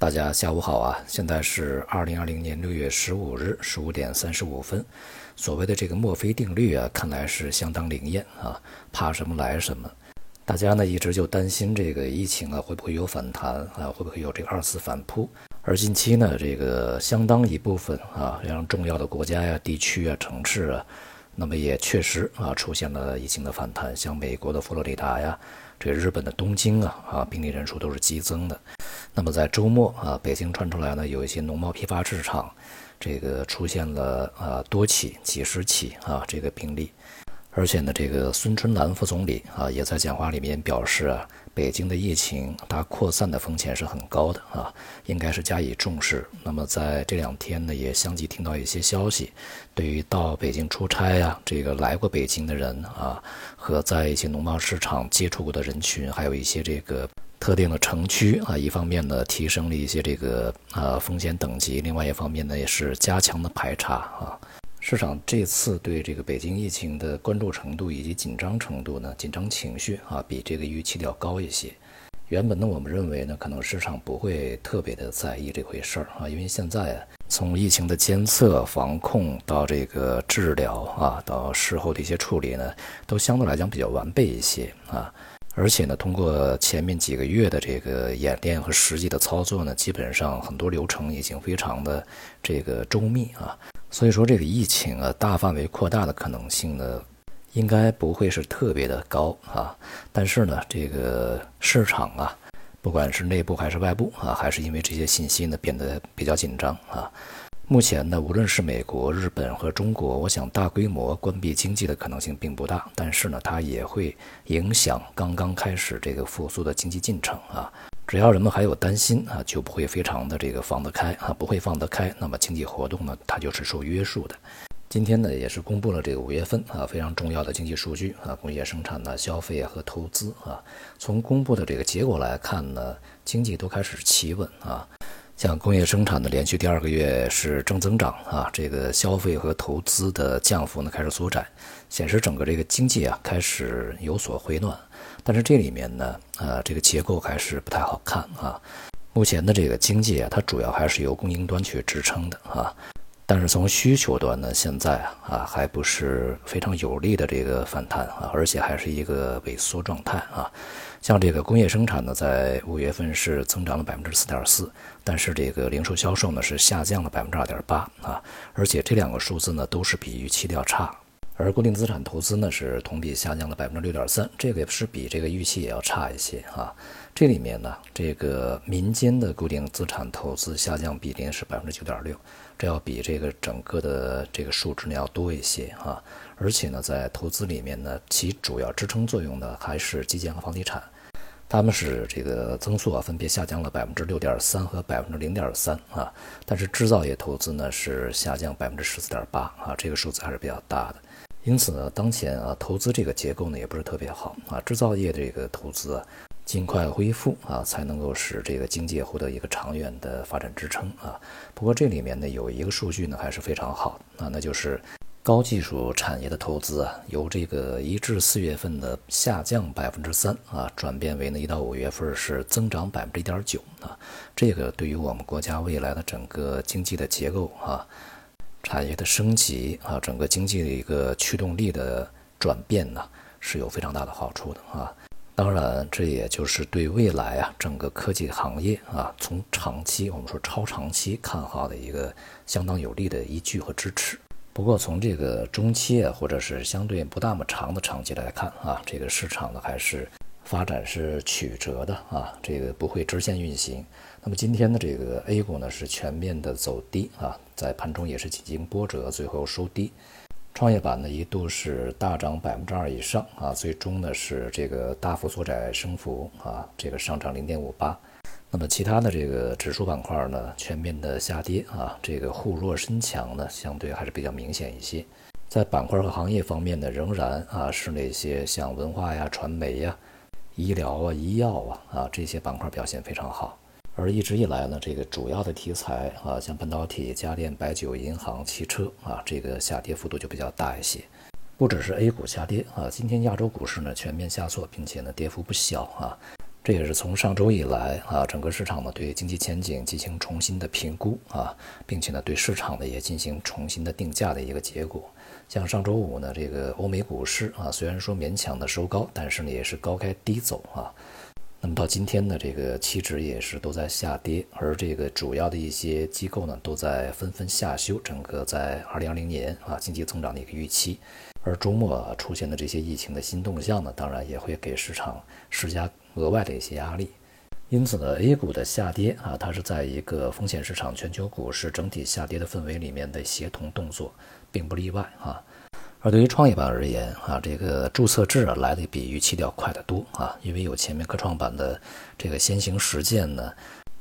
大家下午好啊！现在是二零二零年六月十五日十五点三十五分。所谓的这个墨菲定律啊，看来是相当灵验啊，怕什么来什么。大家呢一直就担心这个疫情啊会不会有反弹啊，会不会有这个二次反扑？而近期呢，这个相当一部分啊非常重要的国家呀、地区啊、城市啊，那么也确实啊出现了疫情的反弹，像美国的佛罗里达呀。这日本的东京啊啊，病例人数都是激增的。那么在周末啊，北京传出来呢，有一些农贸批发市场，这个出现了啊多起、几十起啊这个病例。而且呢，这个孙春兰副总理啊，也在讲话里面表示啊，北京的疫情它扩散的风险是很高的啊，应该是加以重视。那么在这两天呢，也相继听到一些消息，对于到北京出差呀，这个来过北京的人啊，和在一些农贸市场接触过的人群，还有一些这个特定的城区啊，一方面呢，提升了一些这个啊风险等级，另外一方面呢，也是加强了排查啊。市场这次对这个北京疫情的关注程度以及紧张程度呢，紧张情绪啊，比这个预期的要高一些。原本呢，我们认为呢，可能市场不会特别的在意这回事儿啊，因为现在，从疫情的监测、防控到这个治疗啊，到事后的一些处理呢，都相对来讲比较完备一些啊。而且呢，通过前面几个月的这个演练和实际的操作呢，基本上很多流程已经非常的这个周密啊。所以说，这个疫情啊，大范围扩大的可能性呢，应该不会是特别的高啊。但是呢，这个市场啊，不管是内部还是外部啊，还是因为这些信息呢变得比较紧张啊。目前呢，无论是美国、日本和中国，我想大规模关闭经济的可能性并不大，但是呢，它也会影响刚刚开始这个复苏的经济进程啊。只要人们还有担心啊，就不会非常的这个放得开啊，不会放得开，那么经济活动呢，它就是受约束的。今天呢，也是公布了这个五月份啊非常重要的经济数据啊，工业生产呢、消费和投资啊。从公布的这个结果来看呢，经济都开始企稳啊。像工业生产的连续第二个月是正增长啊，这个消费和投资的降幅呢开始缩窄，显示整个这个经济啊开始有所回暖。但是这里面呢，呃，这个结构还是不太好看啊。目前的这个经济啊，它主要还是由供应端去支撑的啊。但是从需求端呢，现在啊还不是非常有力的这个反弹啊，而且还是一个萎缩状态啊。像这个工业生产呢，在五月份是增长了百分之四点四，但是这个零售销售呢是下降了百分之二点八啊，而且这两个数字呢都是比预期的要差。而固定资产投资呢是同比下降了百分之六点三，这个也是比这个预期也要差一些啊。这里面呢，这个民间的固定资产投资下降比例是百分之九点六，这要比这个整个的这个数值呢要多一些啊。而且呢，在投资里面呢，其主要支撑作用呢还是基建和房地产，他们是这个增速啊分别下降了百分之六点三和百分之零点三啊，但是制造业投资呢是下降百分之十四点八啊，这个数字还是比较大的。因此呢，当前啊投资这个结构呢也不是特别好啊，制造业这个投资啊尽快恢复啊，才能够使这个经济获得一个长远的发展支撑啊。不过这里面呢有一个数据呢还是非常好啊，那就是。高技术产业的投资啊，由这个一至四月份的下降百分之三啊，转变为呢一到五月份是增长百分之一点九啊。这个对于我们国家未来的整个经济的结构啊、产业的升级啊、整个经济的一个驱动力的转变呢，是有非常大的好处的啊。当然，这也就是对未来啊整个科技行业啊，从长期我们说超长期看好的一个相当有力的依据和支持。不过从这个中期啊，或者是相对不那么长的长期来看啊，这个市场呢还是发展是曲折的啊，这个不会直线运行。那么今天的这个 A 股呢是全面的走低啊，在盘中也是几经波折，最后收低。创业板呢一度是大涨百分之二以上啊，最终呢是这个大幅缩窄升幅啊，这个上涨零点五八。那么其他的这个指数板块呢，全面的下跌啊，这个沪弱深强呢，相对还是比较明显一些。在板块和行业方面呢，仍然啊是那些像文化呀、传媒呀、医疗啊、医药啊啊这些板块表现非常好。而一直以来呢，这个主要的题材啊，像半导体、家电、白酒、银行、汽车啊，这个下跌幅度就比较大一些。不只是 A 股下跌啊，今天亚洲股市呢全面下挫，并且呢跌幅不小啊。这也是从上周以来啊，整个市场呢对经济前景进行重新的评估啊，并且呢对市场呢也进行重新的定价的一个结果。像上周五呢，这个欧美股市啊，虽然说勉强的收高，但是呢也是高开低走啊。那么到今天呢，这个期指也是都在下跌，而这个主要的一些机构呢都在纷纷下修整个在二零二零年啊经济增长的一个预期。而周末出现的这些疫情的新动向呢，当然也会给市场施加额外的一些压力。因此呢，A 股的下跌啊，它是在一个风险市场、全球股市整体下跌的氛围里面的协同动作，并不例外啊。而对于创业板而言啊，这个注册制啊来的比预期的要快得多啊，因为有前面科创板的这个先行实践呢，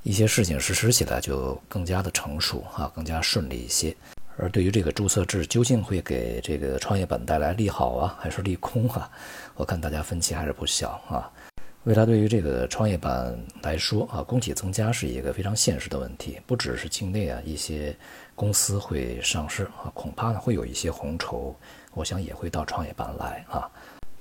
一些事情实施起来就更加的成熟啊，更加顺利一些。而对于这个注册制究竟会给这个创业板带来利好啊，还是利空啊？我看大家分歧还是不小啊。未来对于这个创业板来说啊，供给增加是一个非常现实的问题，不只是境内啊一些公司会上市啊，恐怕呢会有一些红筹，我想也会到创业板来啊，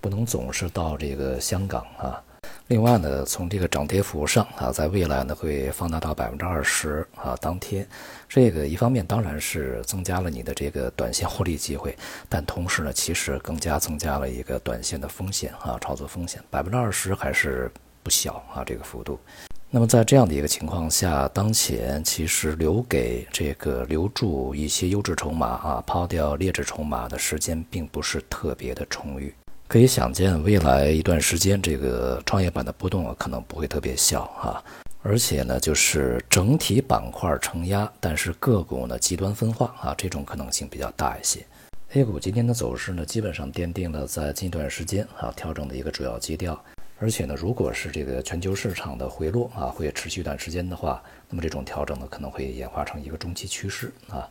不能总是到这个香港啊。另外呢，从这个涨跌幅上啊，在未来呢会放大到百分之二十啊。当天，这个一方面当然是增加了你的这个短线获利机会，但同时呢，其实更加增加了一个短线的风险啊，操作风险。百分之二十还是不小啊，这个幅度。那么在这样的一个情况下，当前其实留给这个留住一些优质筹码啊，抛掉劣质筹码的时间并不是特别的充裕。可以想见，未来一段时间，这个创业板的波动啊，可能不会特别小啊。而且呢，就是整体板块承压，但是个股呢极端分化啊，这种可能性比较大一些。A 股今天的走势呢，基本上奠定了在近一段时间啊调整的一个主要基调。而且呢，如果是这个全球市场的回落啊，会持续一段时间的话，那么这种调整呢，可能会演化成一个中期趋势啊。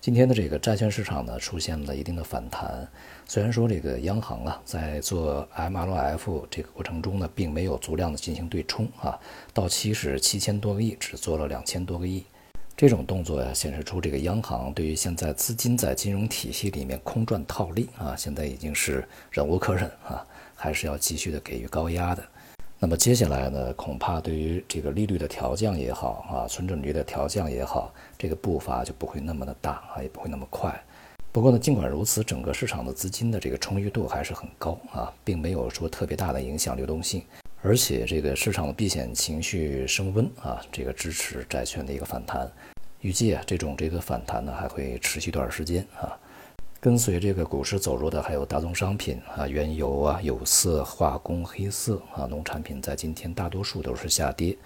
今天的这个债券市场呢，出现了一定的反弹。虽然说这个央行啊，在做 MLF 这个过程中呢，并没有足量的进行对冲啊，到期是七千多个亿，只做了两千多个亿。这种动作呀，显示出这个央行对于现在资金在金融体系里面空转套利啊，现在已经是忍无可忍啊，还是要继续的给予高压的。那么接下来呢，恐怕对于这个利率的调降也好啊，存准率的调降也好，这个步伐就不会那么的大啊，也不会那么快。不过呢，尽管如此，整个市场的资金的这个充裕度还是很高啊，并没有说特别大的影响流动性。而且这个市场的避险情绪升温啊，这个支持债券的一个反弹。预计啊，这种这个反弹呢还会持续一段时间啊。跟随这个股市走弱的还有大宗商品啊，原油啊、有色、化工、黑色啊、农产品，在今天大多数都是下跌。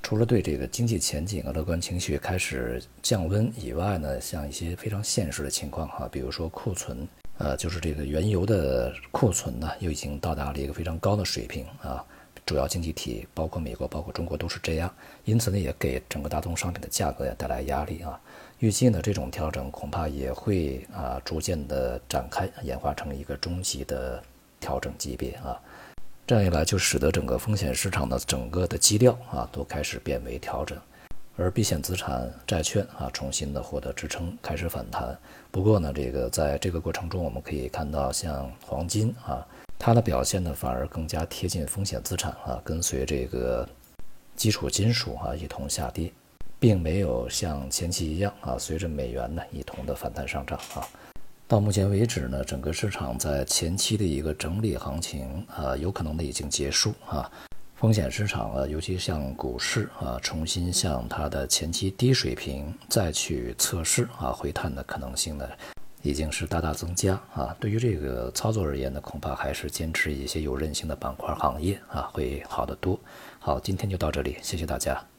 除了对这个经济前景啊乐观情绪开始降温以外呢，像一些非常现实的情况哈，比如说库存，呃，就是这个原油的库存呢，又已经到达了一个非常高的水平啊。主要经济体包括美国、包括中国都是这样，因此呢，也给整个大宗商品的价格也带来压力啊。预计呢，这种调整恐怕也会啊逐渐的展开，演化成一个中级的调整级别啊。这样一来，就使得整个风险市场的整个的基调啊都开始变为调整，而避险资产、债券啊重新的获得支撑，开始反弹。不过呢，这个在这个过程中，我们可以看到，像黄金啊，它的表现呢反而更加贴近风险资产啊，跟随这个基础金属啊一同下跌。并没有像前期一样啊，随着美元呢一同的反弹上涨啊。到目前为止呢，整个市场在前期的一个整理行情啊，有可能呢已经结束啊。风险市场啊，尤其像股市啊，重新向它的前期低水平再去测试啊，回探的可能性呢，已经是大大增加啊。对于这个操作而言呢，恐怕还是坚持一些有韧性的板块行业啊，会好得多。好，今天就到这里，谢谢大家。